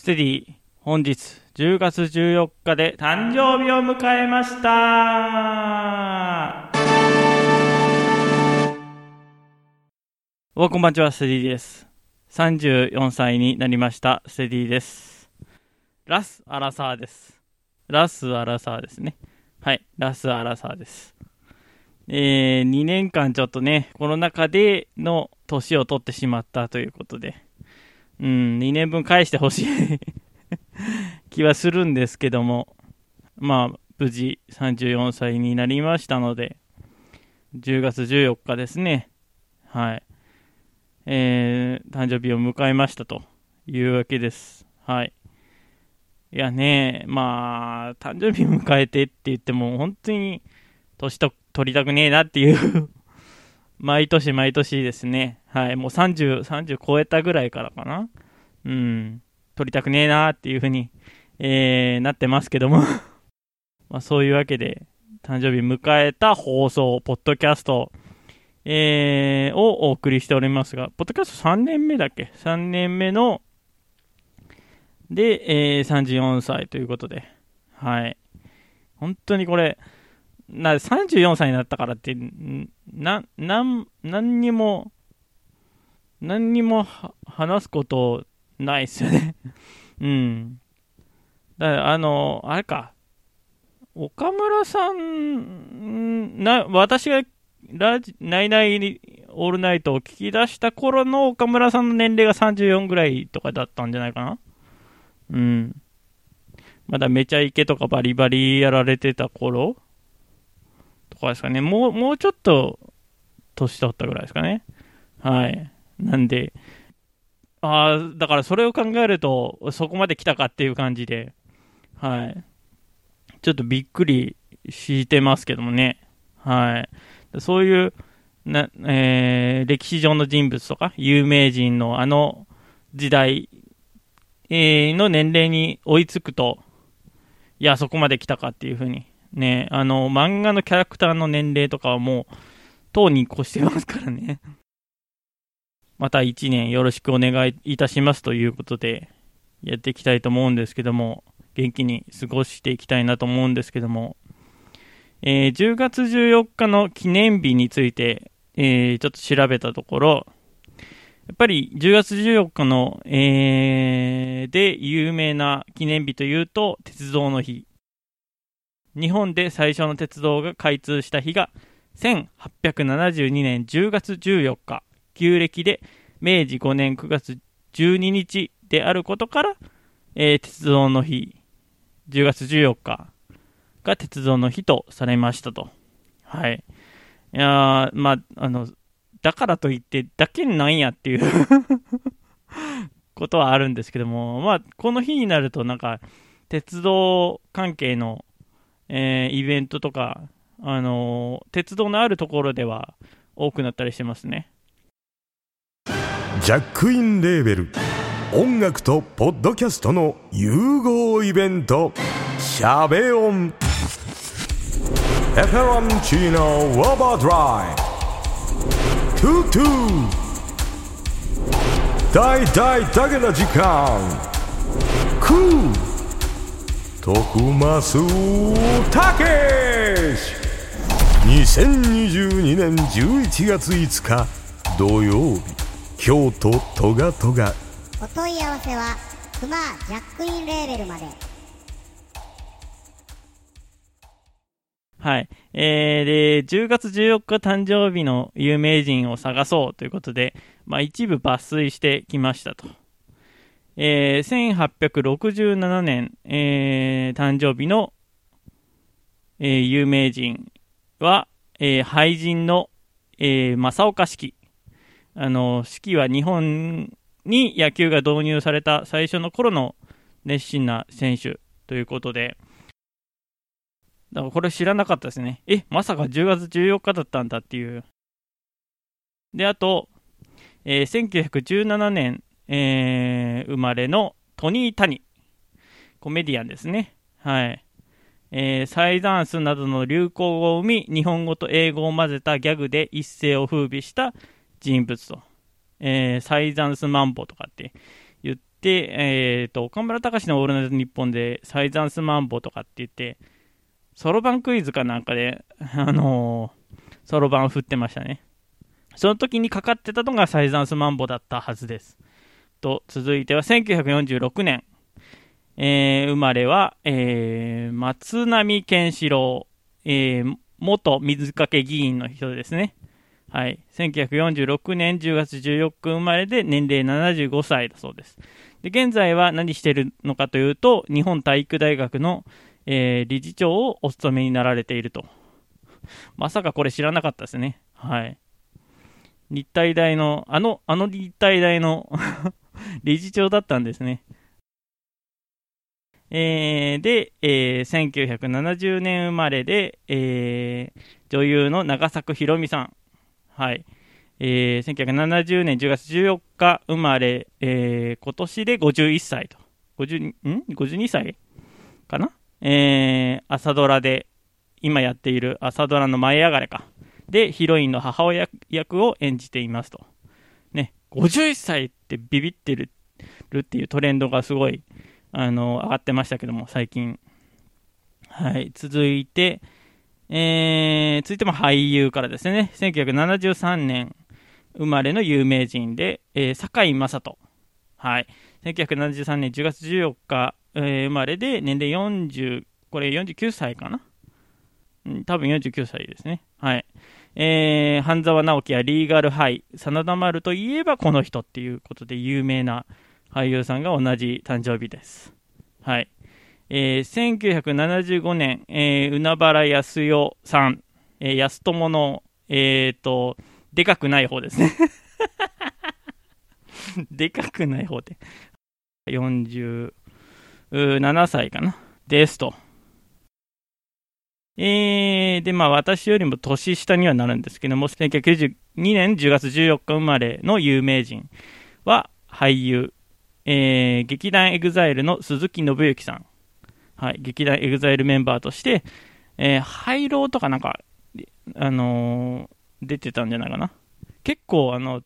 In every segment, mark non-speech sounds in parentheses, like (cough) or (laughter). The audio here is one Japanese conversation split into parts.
ステディ、本日10月14日で誕生日を迎えましたおこんばんちは、ステディです。34歳になりました、ステディです。ラス・アラサーです。ラス・アラサーですね。はい、ラス・アラサーです。えー、2年間ちょっとね、コロナ禍での年を取ってしまったということで、うん、2年分返してほしい気はするんですけども、まあ、無事34歳になりましたので、10月14日ですね。はい。えー、誕生日を迎えましたというわけです。はい。いやね、まあ、誕生日迎えてって言っても、本当に年と取りたくねえなっていう毎年毎年ですね。はい。もう30、30超えたぐらいからかな。うん。取りたくねえなーっていうふうに、えー、なってますけども (laughs) まあそういうわけで、誕生日迎えた放送、ポッドキャスト、えー、をお送りしておりますが、ポッドキャスト3年目だっけ ?3 年目の、で、えー、34歳ということで、はい。本当にこれ、な34歳になったからって、んな、なん、何にも、何にも話すことないっすよね。(laughs) うん。だから、あの、あれか。岡村さん、な、私がラジ、ナイナイオールナイトを聞き出した頃の岡村さんの年齢が34ぐらいとかだったんじゃないかな。うん。まだめちゃイケとかバリバリやられてた頃とかですかね。もう、もうちょっと年取ったぐらいですかね。はい。なんで、ああ、だからそれを考えると、そこまで来たかっていう感じで、はい。ちょっとびっくりしてますけどもね。はい。そういう、な、えー、歴史上の人物とか、有名人のあの時代、えーの年齢に追いつくと、いや、そこまで来たかっていうふうに。ね、あの、漫画のキャラクターの年齢とかはもう、とうに越してますからね。(laughs) また一年よろしくお願いいたしますということで、やっていきたいと思うんですけども、元気に過ごしていきたいなと思うんですけども、えー10月14日の記念日について、えーちょっと調べたところ、やっぱり10月14日の、えーで有名な記念日というと、鉄道の日。日本で最初の鉄道が開通した日が、1872年10月14日、旧暦で明治5年9月12日であることから、えー鉄道の日、10月14日が鉄道の日とされましたと。はい。いやまあ、あの、だからといって、だけなんやっていう (laughs) ことはあるんですけども、まあ、この日になると、なんか、鉄道関係の、えーイベントとか、あのー鉄道のあるところでは多くなったりしてますね。ジャックインレーベル音楽とポッドキャストの融合イベント「シャベオン」「エフェロンチーノウォーバードライ」「トゥトゥ」「大大だけな時間」「クー」「徳マスたけし」2022年11月5日土曜日京都トガトガお問い合わせはクマジャックインレーベルまではい。えー、で、10月14日誕生日の有名人を探そうということで、まあ一部抜粋してきましたと。えー、1867年、えー、誕生日の、えー有名人は、えー俳人の、えー正岡子規。あの、子規は日本に野球が導入された最初の頃の熱心な選手ということで、だからこれ知らなかったですね。え、まさか10月14日だったんだっていう。で、あと、えー1917年、えー生まれのトニー・タニ。コメディアンですね。はい。えーサイダンスなどの流行語を生み、日本語と英語を混ぜたギャグで一世を風靡した人物と。えーサイダンスマンボとかって言って、えっ、と、岡村隆史のオールナイトニッポンで、サイザンスマンボとかって言って、そろばんクイズかなんかで、(laughs) あのそろばん振ってましたね。その時にかかってたのがサイザンスマンボだったはずです。と、続いては1946年。えー生まれは、えー松並健志郎、えー元水かけ議員の人ですね。はい。1946年10月14日生まれで年齢75歳だそうです。で、現在は何してるのかというと、日本体育大学の、えー理事長をお務めになられていると。まさかこれ知らなかったですね。はい。日体大の、あの、あの日体大の (laughs) 理事長だったんですね。えーで、えー1970年生まれで、えー女優の長作ひろみさん。はい。えー1970年10月14日生まれ、えー今年で51歳と。50ん ?52 歳かな？えー朝ドラで、今やっている朝ドラの舞い上がれか。で、ヒロインの母親役を演じていますと。51歳ってビビってるっていうトレンドがすごい、あの、上がってましたけども、最近。はい、続いて、えー、続いても俳優からですね、1973年生まれの有名人で、えー、堺雅人。はい。1973年10月14日、えー生まれで、年齢40、これ49歳かな？多分49歳ですね。はい。えー、半沢直樹やリーガルハイ、真田丸といえばこの人っていうことで有名な俳優さんが同じ誕生日です。はい。えー、1975年、えー、海原康代さん、えー、安友の、えーと、でかくない方ですね。(laughs) でかくない方で。47歳かな。ですと。えー、で、まあ私よりも年下にはなるんですけども、1992年10月14日生まれの有名人は俳優、えー、劇団エグザイルの鈴木伸之さん。はい、劇団エグザイルメンバーとして、えー、ハイローとかなんか、あのー出てたんじゃないかな。結構、あの、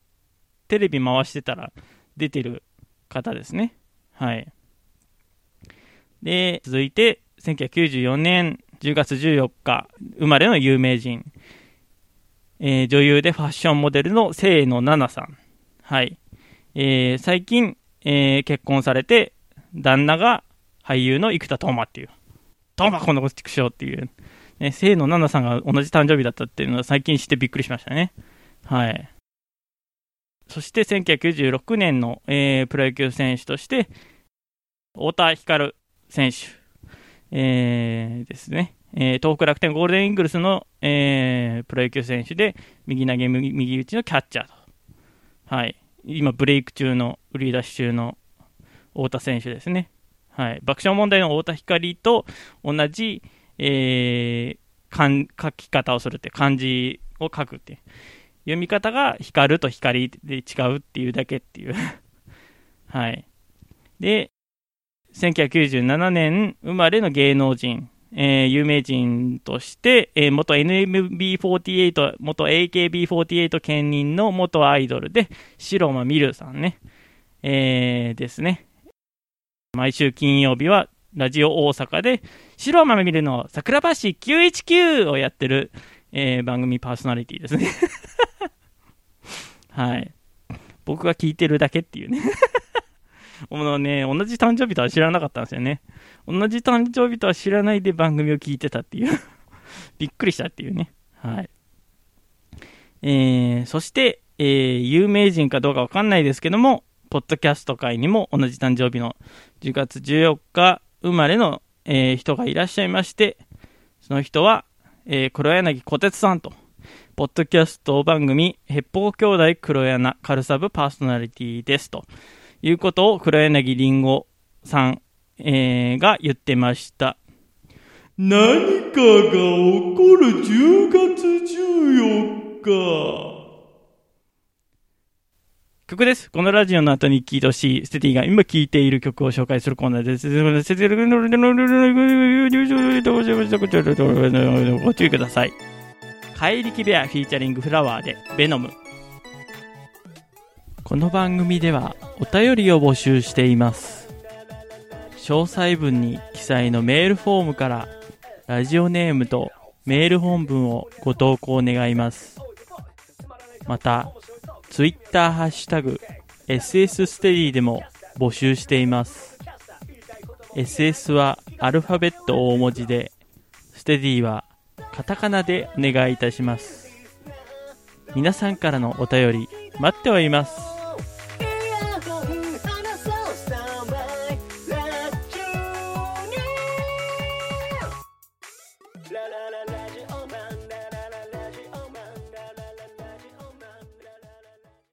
テレビ回してたら出てる方ですね。はい。で、続いて、1994年10月14日生まれの有名人、えー女優でファッションモデルの清野奈々さん。はい。えー最近、えー結婚されて、旦那が俳優の生田斗真っていう。斗真この畜生っていう。ね、清野奈々さんが同じ誕生日だったっていうのは最近知ってびっくりしましたね。はい。そして1996年の、えープロ野球選手として、太田光選手、えーですね。えー東北楽天ゴールデンイーグルスの、えープロ野球選手で、右投げ右右打ちのキャッチャーと。はい。今、ブレイク中の、売り出し中の太田選手ですね。はい。爆笑問題の太田光と同じ、えー、書き方をするって、漢字を書くって。読み方が光ると光で違うっていうだけっていう。(laughs) はい。で、1997年生まれの芸能人、えー有名人として、えー元 NMB48、元 AKB48 兼任の元アイドルで、白間みるさんね、えーですね。毎週金曜日は、ラジオ大阪で、白間みるの桜橋919をやってる、えー番組パーソナリティですね。(laughs) はい。僕が聞いてるだけっていうね。もうね、同じ誕生日とは知らなかったんですよね。同じ誕生日とは知らないで番組を聞いてたっていう。(laughs) びっくりしたっていうね。はい。えー、そして、えー、有名人かどうかわかんないですけども、ポッドキャスト界にも同じ誕生日の10月14日生まれの、えー人がいらっしゃいまして、その人は、えー黒柳小鉄さんと、ポッドキャスト番組、ヘッポー兄弟黒柳カルサブパーソナリティですということを黒柳りんごさん、えーが言ってました。何かが起こる10月14日。曲です。このラジオの後に聴いてほしい、ステティが今聴いている曲を紹介するコーナーです。ご注意ください。怪力ベアフィーチャリングフラワーで、ベノム。この番組ではお便りを募集しています。詳細文に記載のメールフォームからラジオネームとメール本文をご投稿願います。またツイッターハッシュタグ SS ステディでも募集しています。SS はアルファベット大文字でステディはカタカナでお願いいたします。皆さんからのお便り待っております。